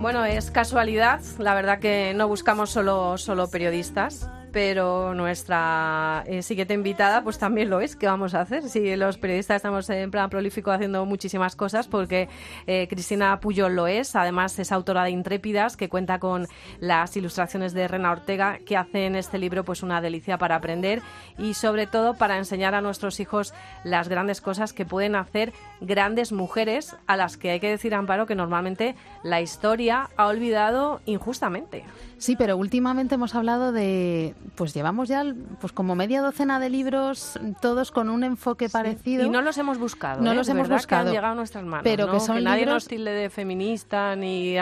Bueno, es casualidad, la verdad que no buscamos solo, solo periodistas pero nuestra eh, siguiente invitada pues también lo es. ¿Qué vamos a hacer? Si los periodistas estamos en plan prolífico haciendo muchísimas cosas, porque eh, Cristina Puyol lo es. Además es autora de Intrépidas, que cuenta con las ilustraciones de Rena Ortega, que hace en este libro pues una delicia para aprender y sobre todo para enseñar a nuestros hijos las grandes cosas que pueden hacer grandes mujeres a las que hay que decir, Amparo, que normalmente la historia ha olvidado injustamente. Sí, pero últimamente hemos hablado de, pues llevamos ya pues como media docena de libros, todos con un enfoque parecido. Y no los hemos buscado. No ¿eh? los hemos buscado. Que han llegado a nuestras manos. Pero que son nadie libros... nos tilde de feminista ni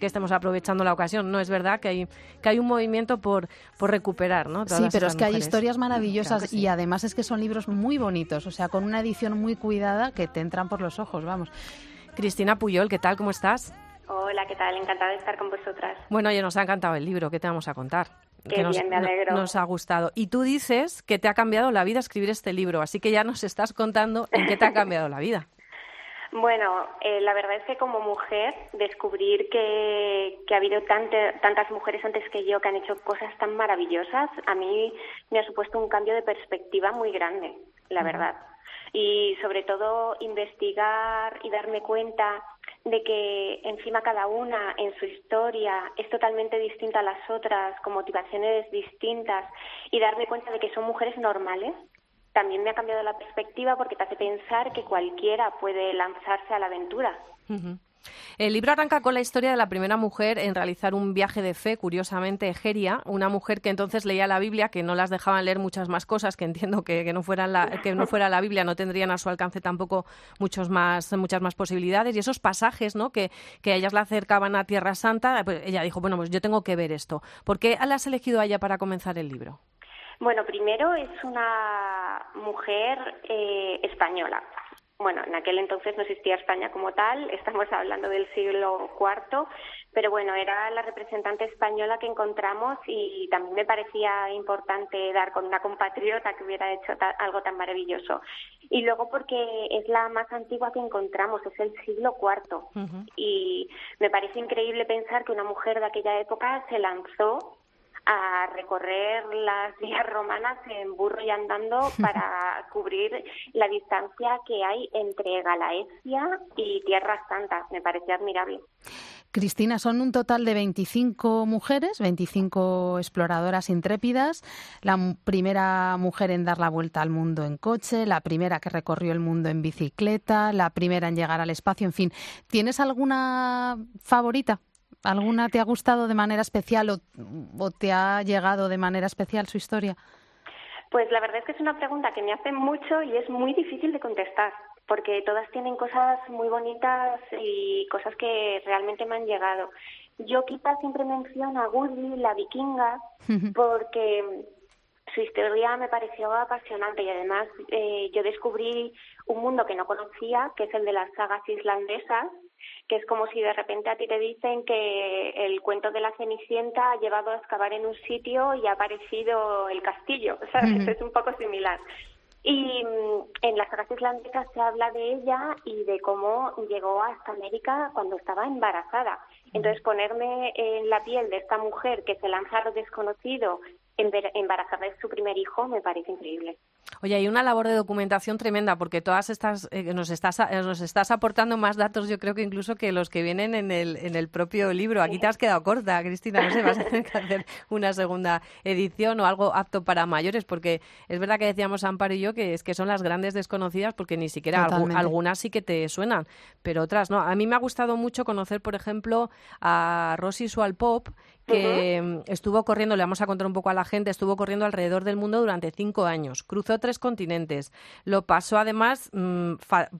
que estemos aprovechando la ocasión. No, es verdad que hay, que hay un movimiento por, por recuperar, ¿no? sí, pero es que hay historias maravillosas y además es que son libros muy bonitos, o sea, con una edición muy cuidada que te entran por los ojos, vamos. Cristina Puyol, ¿qué tal? ¿Cómo estás? Hola, ¿qué tal? Encantada de estar con vosotras. Bueno, oye, nos ha encantado el libro, ¿qué te vamos a contar? Qué que nos, bien, me alegro. nos ha gustado. Y tú dices que te ha cambiado la vida escribir este libro, así que ya nos estás contando en qué te ha cambiado la vida. Bueno, eh, la verdad es que como mujer descubrir que, que ha habido tante, tantas mujeres antes que yo que han hecho cosas tan maravillosas, a mí me ha supuesto un cambio de perspectiva muy grande, la verdad. Y sobre todo investigar y darme cuenta de que encima cada una en su historia es totalmente distinta a las otras, con motivaciones distintas, y darme cuenta de que son mujeres normales, también me ha cambiado la perspectiva porque te hace pensar que cualquiera puede lanzarse a la aventura. El libro arranca con la historia de la primera mujer en realizar un viaje de fe, curiosamente Egeria, una mujer que entonces leía la Biblia, que no las dejaban leer muchas más cosas, que entiendo que, no, fueran la, que no fuera la Biblia, no tendrían a su alcance tampoco muchos más, muchas más posibilidades. Y esos pasajes ¿no? que, que ellas la acercaban a Tierra Santa, pues ella dijo, bueno, pues yo tengo que ver esto. ¿Por qué la has elegido a ella para comenzar el libro? Bueno, primero es una mujer eh, española. Bueno, en aquel entonces no existía España como tal, estamos hablando del siglo IV, pero bueno, era la representante española que encontramos y también me parecía importante dar con una compatriota que hubiera hecho algo tan maravilloso. Y luego porque es la más antigua que encontramos, es el siglo IV. Y me parece increíble pensar que una mujer de aquella época se lanzó a recorrer las vías romanas en burro y andando para cubrir la distancia que hay entre Galaecia y Tierra Santa. Me parece admirable. Cristina, son un total de 25 mujeres, 25 exploradoras intrépidas, la primera mujer en dar la vuelta al mundo en coche, la primera que recorrió el mundo en bicicleta, la primera en llegar al espacio, en fin. ¿Tienes alguna favorita? ¿Alguna te ha gustado de manera especial o, te ha llegado de manera especial su historia? Pues la verdad es que es una pregunta que me hacen mucho y es muy difícil de contestar, porque todas tienen cosas muy bonitas y cosas que realmente me han llegado. Yo quizás siempre menciono a Woody, la vikinga, porque su historia me pareció apasionante y además eh, yo descubrí un mundo que no conocía, que es el de las sagas islandesas, que es como si de repente a ti te dicen que el cuento de la Cenicienta ha llevado a excavar en un sitio y ha aparecido el castillo, ¿sabes? Es un poco similar. Y mm, en las sagas islandesas se habla de ella y de cómo llegó hasta América cuando estaba embarazada. Entonces, ponerme en la piel de esta mujer que se lanza a lo desconocido, embarazada de su primer hijo, me parece increíble. Oye, hay una labor de documentación tremenda porque todas estas eh, nos estás eh, nos estás aportando más datos, yo creo que incluso que los que vienen en el en el propio libro. Aquí te has quedado corta, Cristina. No sé, vas a tener que hacer una segunda edición o algo apto para mayores, porque es verdad que decíamos Amparo y yo que es que son las grandes desconocidas porque ni siquiera algunas sí que te suenan, pero otras no. A mí me ha gustado mucho conocer, por ejemplo, a Rosy Sualpop, que estuvo corriendo, le vamos a contar un poco a la gente, estuvo corriendo alrededor del mundo durante cinco años, cruzó tres continentes, lo pasó además mm,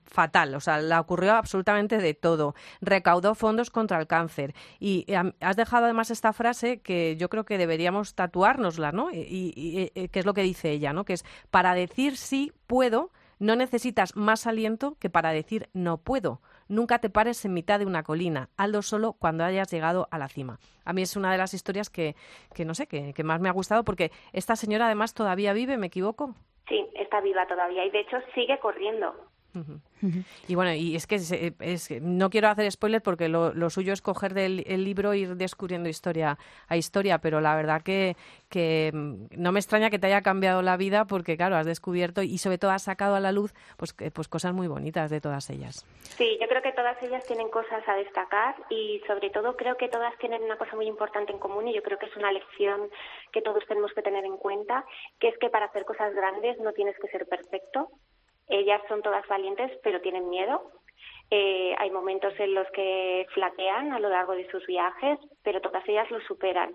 fatal, o sea, le ocurrió absolutamente de todo, recaudó fondos contra el cáncer y, has dejado además esta frase que yo creo que deberíamos tatuárnosla, ¿no? Y, y, y que es lo que dice ella, ¿no? Que es para decir sí puedo, no necesitas más aliento que para decir no puedo. Nunca te pares en mitad de una colina. Hazlo solo cuando hayas llegado a la cima. A mí es una de las historias que, que no sé, que, que más me ha gustado porque esta señora además todavía vive, ¿me equivoco? Sí, está viva todavía y de hecho sigue corriendo. Y bueno, y es que es, no quiero hacer spoiler porque lo, suyo es coger del el libro e ir descubriendo historia a historia, pero la verdad que, que mm, no me extraña que te haya cambiado la vida porque, claro, has descubierto y sobre todo has sacado a la luz pues, pues cosas muy bonitas de todas ellas. Sí, yo creo que todas ellas tienen cosas a destacar y sobre todo creo que todas tienen una cosa muy importante en común y yo creo que es una lección que todos tenemos que tener en cuenta, que es que para hacer cosas grandes no tienes que ser perfecto, ellas son todas valientes, pero tienen miedo. Eh, hay momentos en los que flaquean a lo largo de sus viajes, pero todas ellas lo superan.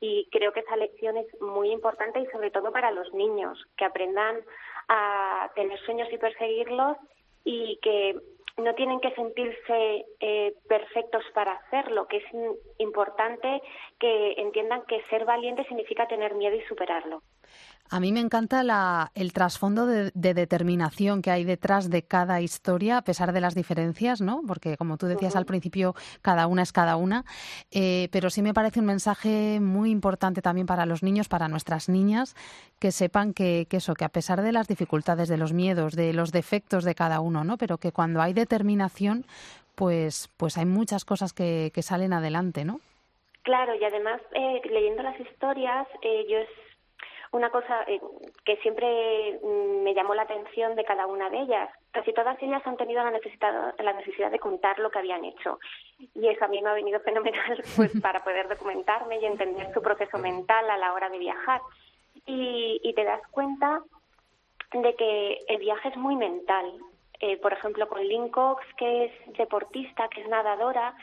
Y creo que esa lección es muy importante y sobre todo para los niños, que aprendan a tener sueños y perseguirlos y que no tienen que sentirse eh, perfectos para hacerlo, que es importante que entiendan que ser valiente significa tener miedo y superarlo. A mí me encanta el trasfondo de, determinación que hay detrás de cada historia, a pesar de las diferencias, ¿no? Porque, como tú decías al principio, cada una es cada una. Eh, pero sí me parece un mensaje muy importante también para los niños, para nuestras niñas, que sepan que, eso, que a pesar de las dificultades, de los miedos, de los defectos de cada uno, ¿no? Pero que cuando hay determinación, pues, pues hay muchas cosas que, salen adelante, ¿no? Claro, y además, eh, leyendo las historias, eh, yo una cosa eh, que siempre mm, me llamó la atención de cada una de ellas. Casi todas ellas han tenido la necesidad, la necesidad de contar lo que habían hecho. Y eso a mí me ha venido fenomenal pues, para poder documentarme y entender su proceso mental a la hora de viajar. Y, y te das cuenta de que el viaje es muy mental. Eh, por ejemplo, con Lynn Cox, que es deportista, que es nadadora,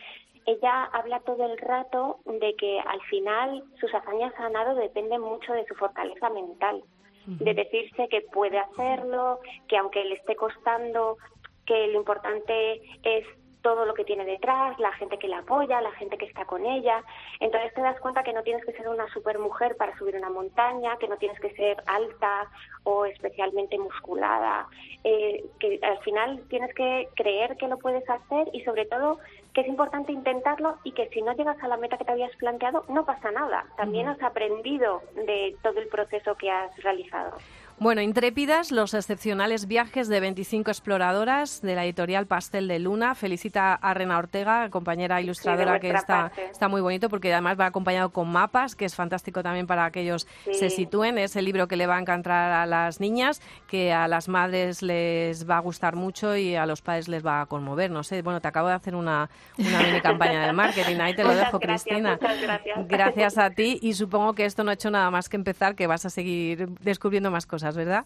ella habla todo el rato de que al final sus hazañas a nado dependen mucho de su fortaleza mental, de decirse que puede hacerlo, que aunque le esté costando, que lo importante es todo lo que tiene detrás, la gente que la apoya, la gente que está con ella. Entonces te das cuenta que no tienes que ser una supermujer para subir una montaña, que no tienes que ser alta o especialmente musculada, eh, que al final tienes que creer que lo puedes hacer y sobre todo que es importante intentarlo y que si no llegas a la meta que te habías planteado no pasa nada. También has aprendido de todo el proceso que has realizado. Bueno, intrépidas, los excepcionales viajes de 25 exploradoras de la editorial Pastel de Luna. Felicita a Rena Ortega, compañera ilustradora, que está, está muy bonito porque además va acompañado con mapas, que es fantástico también para que ellos se sitúen. Es el libro que le va a encantar a las niñas, que a las madres les va a gustar mucho y a los padres les va a conmover. No sé, bueno, te acabo de hacer una, una mini campaña de marketing. Ahí te lo dejo, Cristina. Gracias. gracias a ti y supongo que esto no ha hecho nada más que empezar, que vas a seguir descubriendo más cosas. ¿Verdad?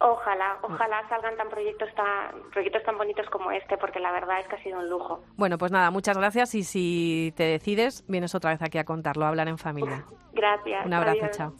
Ojalá, ojalá salgan tan proyectos tan proyectos tan bonitos como este, porque la verdad es que ha sido un lujo. Bueno, pues nada, muchas gracias y si te decides, vienes otra vez aquí a contarlo, a hablar en familia. Gracias. Un abrazo, chao.